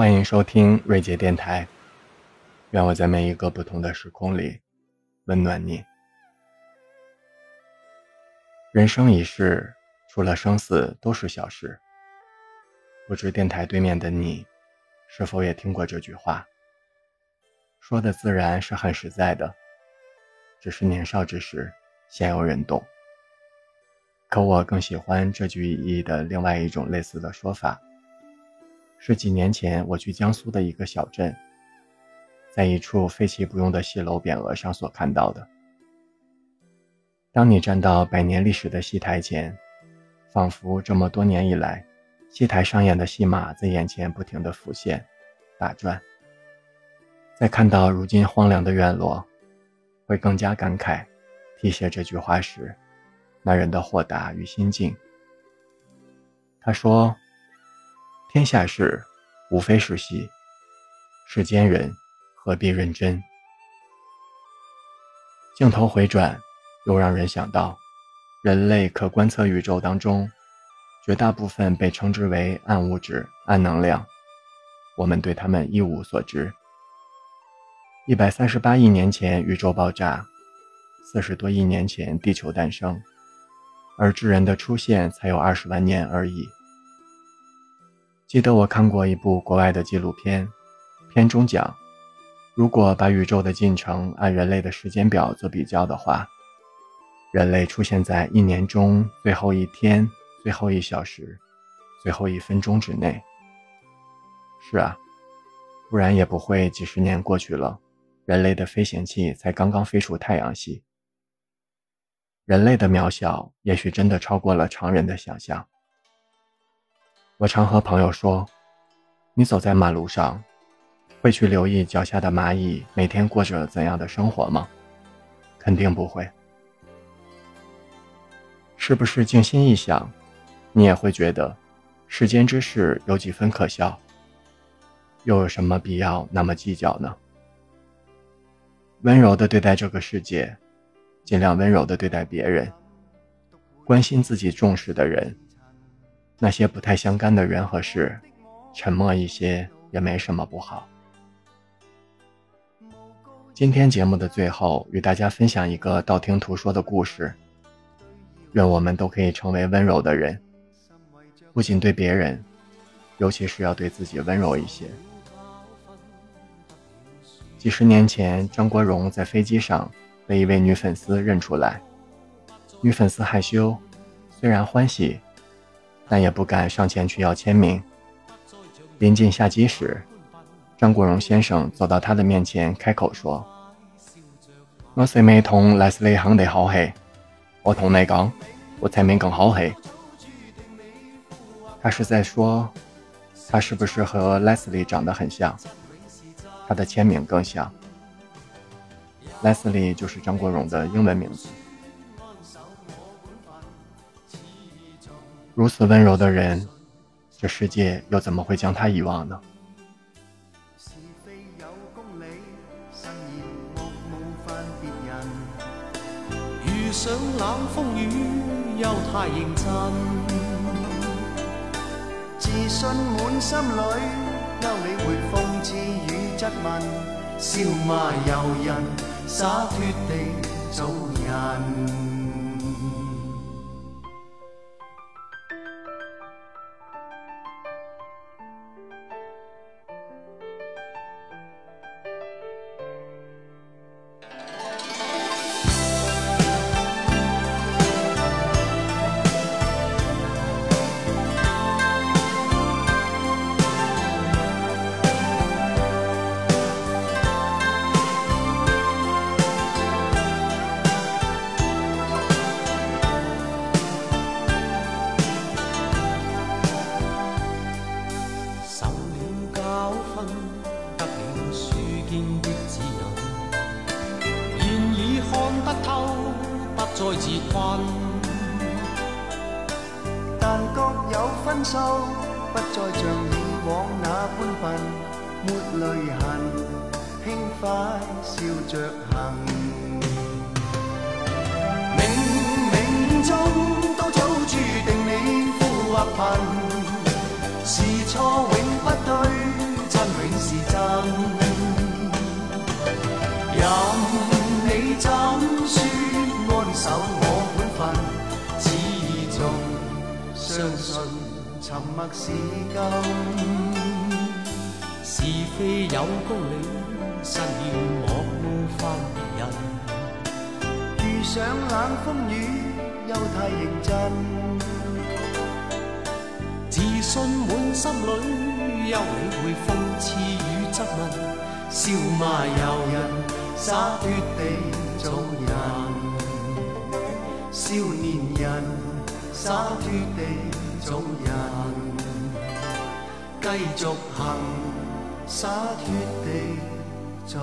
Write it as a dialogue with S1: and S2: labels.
S1: 欢迎收听瑞杰电台，愿我在每一个不同的时空里温暖你。人生一世，除了生死都是小事。不知电台对面的你，是否也听过这句话？说的自然是很实在的，只是年少之时鲜有人懂。可我更喜欢这句意义的另外一种类似的说法。是几年前我去江苏的一个小镇，在一处废弃不用的戏楼匾额上所看到的。当你站到百年历史的戏台前，仿佛这么多年以来，戏台上演的戏码在眼前不停地浮现、打转。在看到如今荒凉的院落，会更加感慨题写这句话时那人的豁达与心境。他说。天下事，无非是戏。世间人，何必认真？镜头回转，又让人想到，人类可观测宇宙当中，绝大部分被称之为暗物质、暗能量，我们对他们一无所知。一百三十八亿年前，宇宙爆炸；四十多亿年前，地球诞生，而智人的出现才有二十万年而已。记得我看过一部国外的纪录片，片中讲，如果把宇宙的进程按人类的时间表做比较的话，人类出现在一年中最后一天、最后一小时、最后一分钟之内。是啊，不然也不会几十年过去了，人类的飞行器才刚刚飞出太阳系。人类的渺小，也许真的超过了常人的想象。我常和朋友说：“你走在马路上，会去留意脚下的蚂蚁每天过着怎样的生活吗？肯定不会。是不是静心一想，你也会觉得世间之事有几分可笑？又有什么必要那么计较呢？温柔的对待这个世界，尽量温柔的对待别人，关心自己重视的人。”那些不太相干的人和事，沉默一些也没什么不好。今天节目的最后，与大家分享一个道听途说的故事。愿我们都可以成为温柔的人，不仅对别人，尤其是要对自己温柔一些。几十年前，张国荣在飞机上被一位女粉丝认出来，女粉丝害羞，虽然欢喜。但也不敢上前去要签名。临近下机时，张国荣先生走到他的面前，开口说：“我虽没同 Leslie 行得好黑，我同你讲，我签名更好黑。”他是在说，他是不是和 Leslie 长得很像？他的签名更像。Leslie 就是张国荣的英文名字。如此温柔的人，这世界又怎么会将他遗忘呢？遇上冷风雨又太认真，自信满心里，休理会讽刺与质问，笑骂由人，洒脱地做人。再自困，但各有分数，不再像以往那般笨，没泪痕，轻快笑着行。冥冥中都早注定你富或贫，是错永
S2: 守我本分，始终相信沉默是金。是非有公理，失了莫冒犯别人。遇上冷风雨，又太认真。自信满心里，休理会讽刺与质问，笑骂由人，洒脱地做人。少年人，洒脱地做人，继续行。洒脱地走。